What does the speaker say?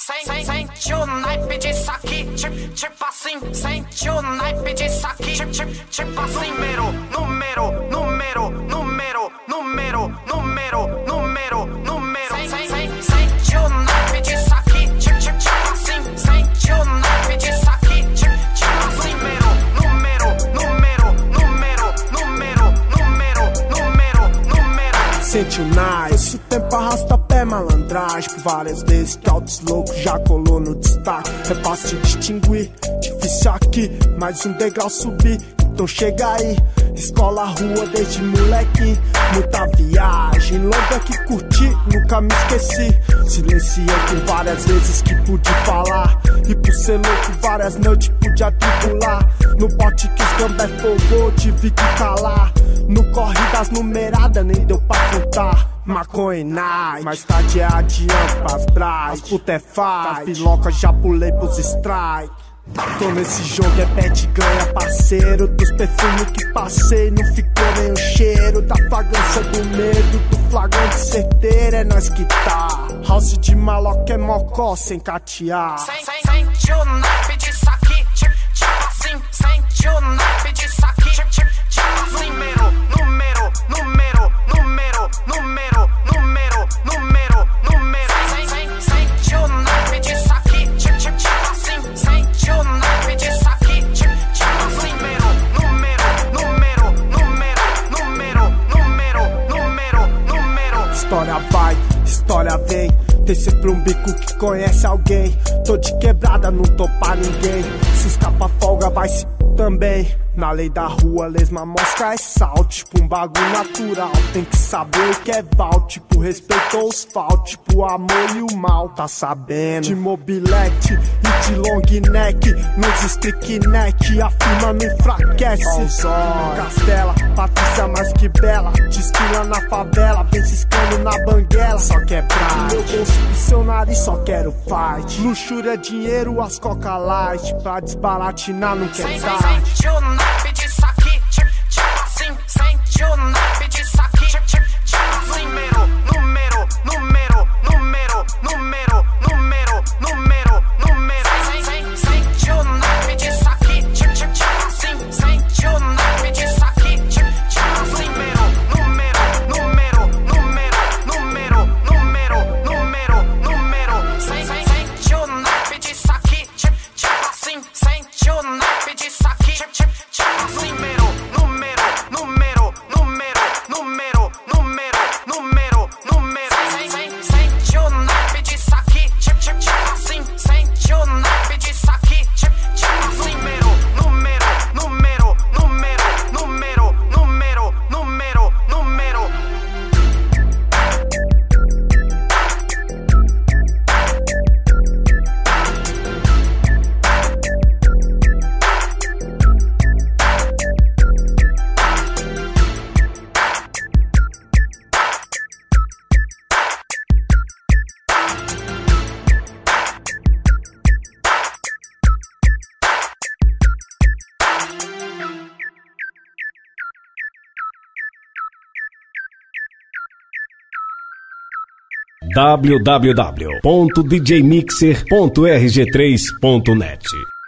Sente o naipe disso aqui, tipo, tipo assim. Sente o naipe disso aqui, tipo, tipo, tipo assim. Número, número, número, número, naipe. Esse tempo arrasta pé malandragem. Por várias vezes que altos loucos já colou no destaque. É fácil distinguir, difícil aqui. Mais um degrau subir, então chega aí. Escola, rua desde moleque. Muita viagem, longa que curti Nunca me esqueci. Silenciei por várias vezes que pude falar. E por ser louco várias noites pude atribular No bote que os gambé fogou tive que calar No corre das numeradas nem deu pra contar. Maconha night, mais tarde é adiante pras bras Puta é faz, piloca já pulei pros strike. Tô nesse jogo é pet ganha parceiro. Dos perfumes que passei não ficou nem o cheiro. Da fragrância do medo, do flagrante certeiro. É nós que tá. House de maloca é mocó sem catear. Sente o naipe História vai, história vem. Tem sempre um bico que conhece alguém. Tô de quebrada, não tô pra ninguém. Se escapa folga, vai se também. Na lei da rua, lesma mostra é sal. Tipo um bagulho natural. Tem que saber o que é val. Tipo, respeitou os fal. Tipo, amor e o mal, tá sabendo? De mobilete e de long neck. Nos stick neck, a firma não enfraquece. Castela, Patrícia mais que bela. Desfila na favela, vem ciscando na banguela. Só quebrar. Meu bolso pro seu nariz, só quero fight. Luxúria, dinheiro, as coca light. Pra desbaratinar, não quer tarde. www.djmixer.rg3.net